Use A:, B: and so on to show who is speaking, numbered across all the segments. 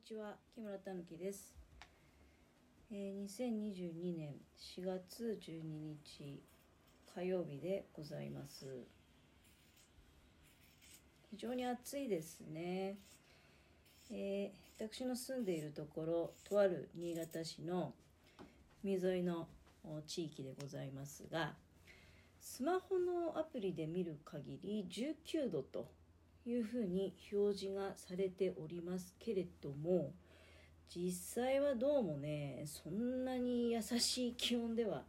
A: にちは木村たぬきです、えー、2022年4月12日火曜日でございます。非常に暑いですね、えー、私の住んでいるところとある新潟市の海沿いの地域でございますがスマホのアプリで見る限り19度というふうに表示がされておりますけれども実際はどうもねそんなに優しい気温では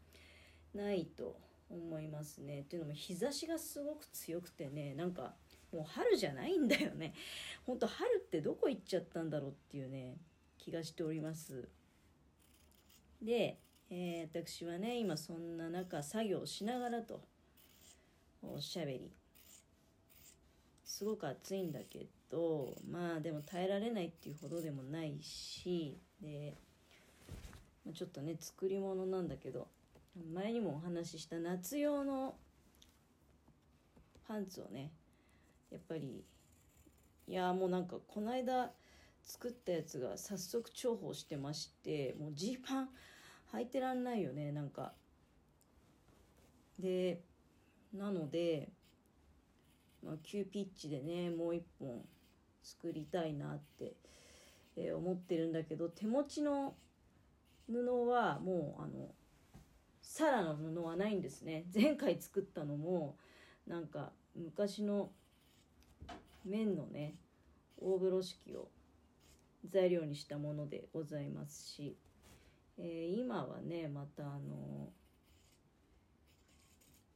A: ないと思いますね。っていうのも日差しがすごく強くてねなんかもう春じゃないんだよね。ほんと春ってどこ行っちゃったんだろうっていうね気がしております。で、えー、私はね今そんな中作業しながらとおしゃべりすごく暑いんだけどまあでも耐えられないっていうほどでもないしで、まあ、ちょっとね作り物なんだけど前にもお話しした夏用のパンツをねやっぱりいやもうなんかこの間作ったやつが早速重宝してましてもうジーパン履いてらんないよねなんか。でなのでまあ、急ピッチでねもう一本作りたいなって、えー、思ってるんだけど手持ちの布はもうあのサラの布はないんですね。前回作ったのもなんか昔の綿のね大風呂敷を材料にしたものでございますし、えー、今はねまたあの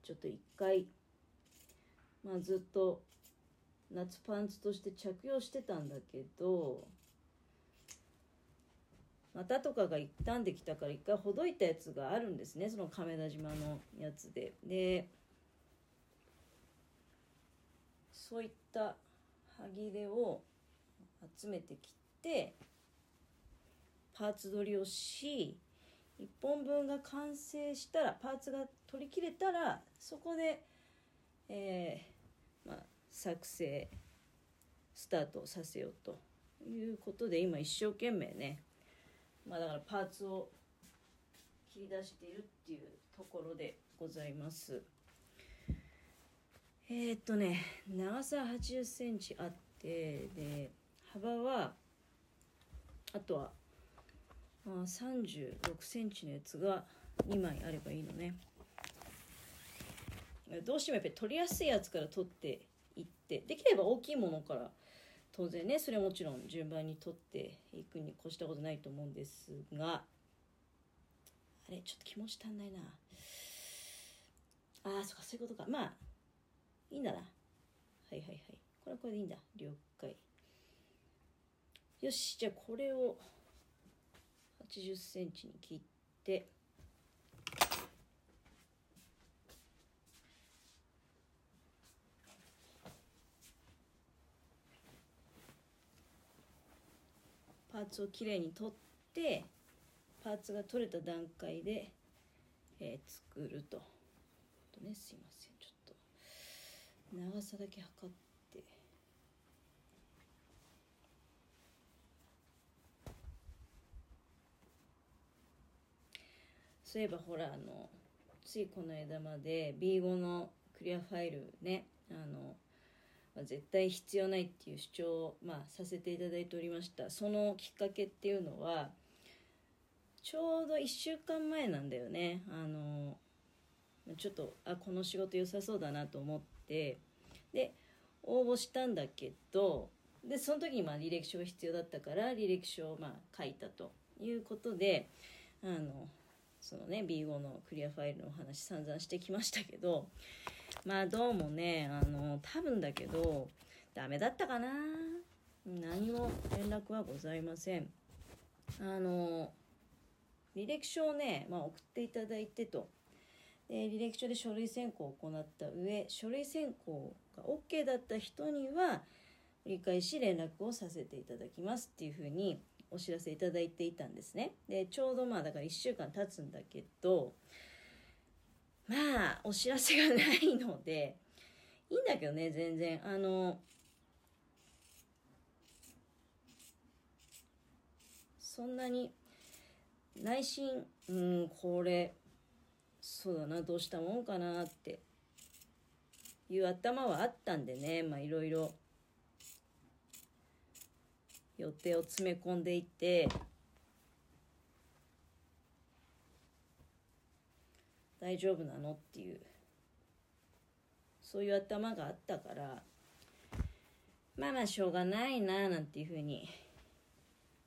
A: ちょっと一回まあ、ずっと夏パンツとして着用してたんだけど股とかが傷んできたから一回ほどいたやつがあるんですねその亀田島のやつで。でそういった歯切れを集めてきてパーツ取りをし1本分が完成したらパーツが取り切れたらそこで、えーまあ、作成スタートさせようということで今一生懸命ね、まあ、だからパーツを切り出しているっていうところでございます。えー、っとね長さ8 0センチあってで幅はあとは、3 6センチのやつが2枚あればいいのね。どうしてもやっぱり取りやすいやつから取っていってできれば大きいものから当然ねそれはもちろん順番に取っていくに越したことないと思うんですがあれちょっと気持ち足んないな。ああそっかそういうことか。まあいいんだな。はいはいはい。これはこれでいいんだ。了解。よしじゃあこれを8 0センチに切ってパーツをきれいに取ってパーツが取れた段階で、えー、作ると。とねすいません。ちょっと長さだけ測って。そういえばほらあのついこの間まで B5 のクリアファイルねあのまあ、絶対必要ないっていう主張を、まあ、させていただいておりました。そのきっかけっていうのはちょうど1週間前なんだよね。あのちょっとあこの仕事良さそうだなと思って。で応募したんだけどでその時にまあ履歴書が必要だったから履歴書をまあ書いたということであのそのね B5 のクリアファイルのお話散々してきましたけどまあどうもねあの多分だけどダメだったかな。何も連絡はございません。あの履歴書をね、まあ、送っていただいてと。で履歴書で書類選考を行った上書類選考が OK だった人には理解し連絡をさせていただきますっていうふうにお知らせいただいていたんですね。でちょうどまあだから1週間経つんだけどまあお知らせがないのでいいんだけどね全然。あのそんなに内心うんこれそうだなどうしたもんかなっていう頭はあったんでねまあいろいろ予定を詰め込んでいって大丈夫なのっていう。そういう頭があったからまあまあしょうがないななんていうふうに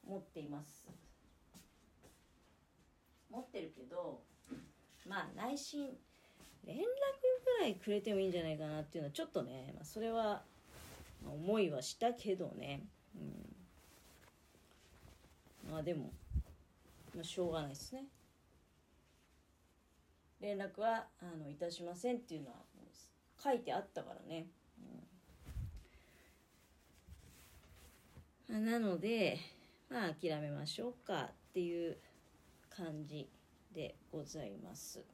A: 思っています。持ってるけどまあ内心連絡ぐらいくれてもいいんじゃないかなっていうのはちょっとね、まあ、それは思いはしたけどね、うん、まあでも、まあ、しょうがないですね。連絡はあのいたしませんっていうのは書いてあったからね、うん、なのでまあ諦めましょうかっていう感じでございます。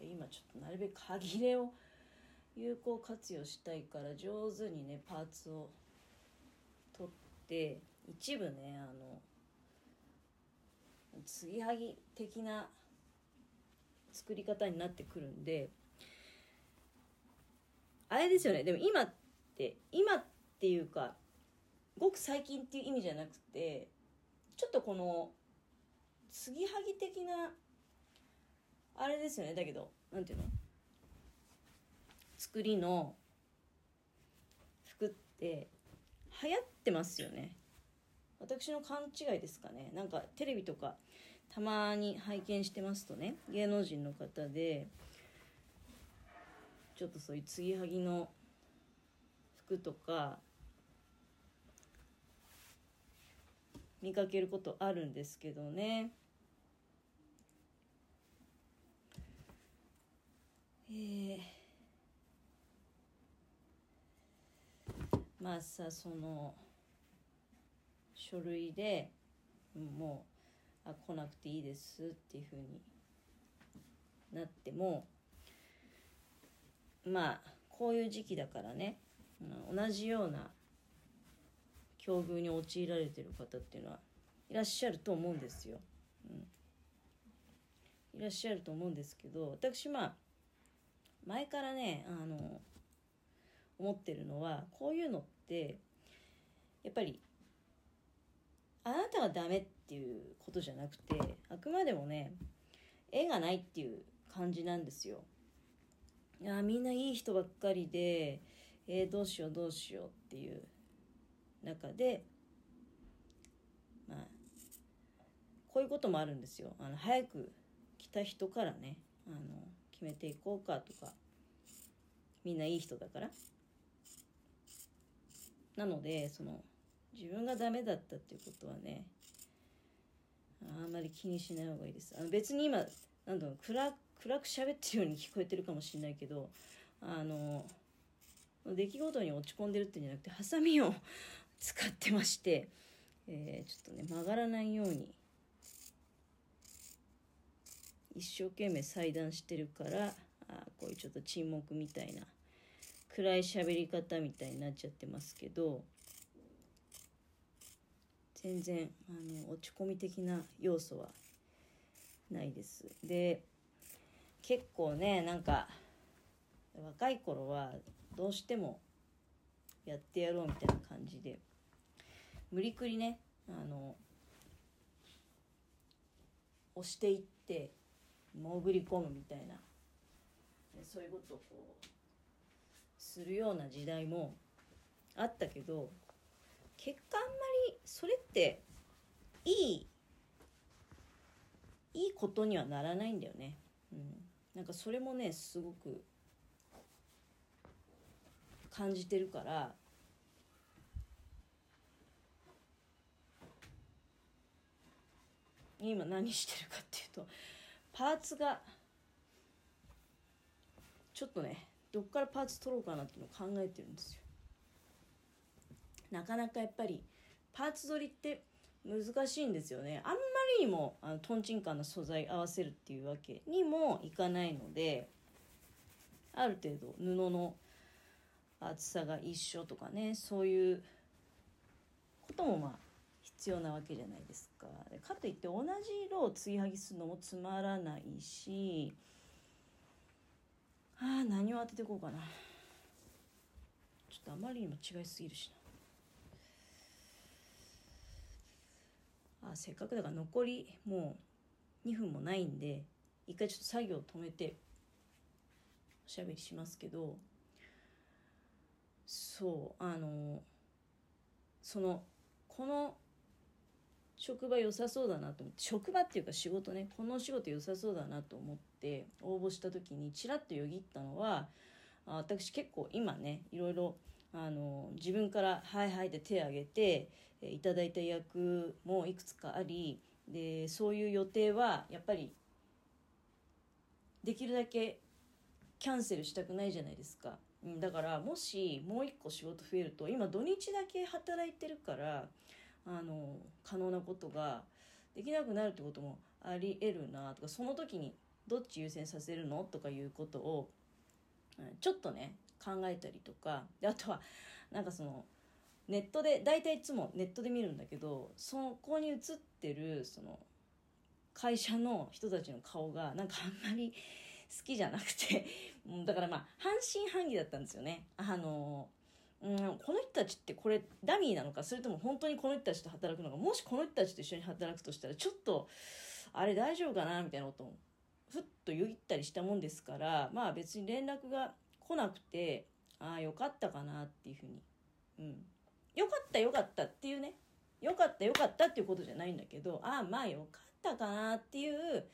A: 今ちょっとなるべく歯切れを有効活用したいから上手にねパーツを取って一部ねあの継ぎはぎ的な作り方になってくるんであれですよね。でも今って今っていうかごく最近っていう意味じゃなくてちょっとこの継ぎはぎ的なあれですよね。だけどなんていうの？作りの服って流行ってますよね。私の勘違いですかね。なんかテレビとかたまに拝見してますとね芸能人の方でちょっとそういう継ぎはぎの服とか見かけることあるんですけどね。えー、まあさその書類でもうあ来なくていいですっていうふうになってもまあこういう時期だからね、うん、同じような境遇に陥られてる方っていうのはいらっしゃると思うんですよ。うん、いらっしゃると思うんですけど私まあ前からねあの思ってるのはこういうのってやっぱりあなたがダメっていうことじゃなくてあくまでもね絵がないっていう感じなんですよ。いやみんないい人ばっかりで、えー、どうしようどうしようっていう中でまあこういうこともあるんですよ。あの早く来た人からねあの決めていこうかとかみんないい人だからなのでその自分がダメだったっていうことはねあんまり気にしない方がいいです。あの別に今なんだろう暗暗く喋ってるように聞こえてるかもしれないけどあの出来事に落ち込んでるっていうんじゃなくてハサミを使ってまして、えー、ちょっとね曲がらないように一生懸命裁断してるからあこういうちょっと沈黙みたいな暗い喋り方みたいになっちゃってますけど全然あの落ち込み的な要素はないです。で結構ねなんか若い頃はどうしてもやってやろうみたいな感じで無理くりねあの押していって潜り込むみたいなそういうことをこうするような時代もあったけど結果あんまりそれっていいいいことにはならないんだよね。うん、なんかそれもねすごく感じてるから今何してるかっていうとパーツがちょっとねどっからパーツ取ろうかなっていうのを考えてるんですよなかなかやっぱりパーツ取りって難しいんですよねあんまりにもあのトンチンカンな素材合わせるっていうわけにもいかないのである程度布の厚さが一緒とかねそういうこともまあ必要なわけじゃないですか。かといって同じ色を継ぎはぎするのもつまらないしあ何を当ててこうかな。ちょっとあまりにも違いすぎるしな。あせっかくだから残りもう2分もないんで一回ちょっと作業を止めておしゃべりしますけどそうあのそのこの職場良さそうだなと思って職場っていうか仕事ねこの仕事良さそうだなと思って応募した時にちらっとよぎったのは私結構今ねいろいろあの自分から「はいはい」って手を挙げてえいただいた役もいくつかありでそういう予定はやっぱりできるだけキャンセルしたくないじゃないですか。だからもしもう一個仕事増えると今土日だけ働いてるからあの可能なことができなくなるってこともありえるなとかその時にどっち優先させるのとかいうことをちょっとね考えたりとかであとはなんかそのネットで大体いつもネットで見るんだけどそこに映ってるその会社の人たちの顔がなんかあんまり好きじゃなくてだからまあ半信半疑だったんですよね。あのうん、この人たちってこれダミーなのかそれとも本当にこの人たちと働くのかもしこの人たちと一緒に働くとしたらちょっとあれ大丈夫かなみたいなことをふっと言ったりしたもんですからまあ別に連絡が来なくてああよかったかなっていうふうに、うん、よかったよかったっていうねよかったよかったっていうことじゃないんだけどああまあよかったかなっていう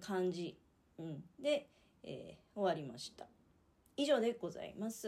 A: 感じ、うん、で、えー、終わりました。以上でございます。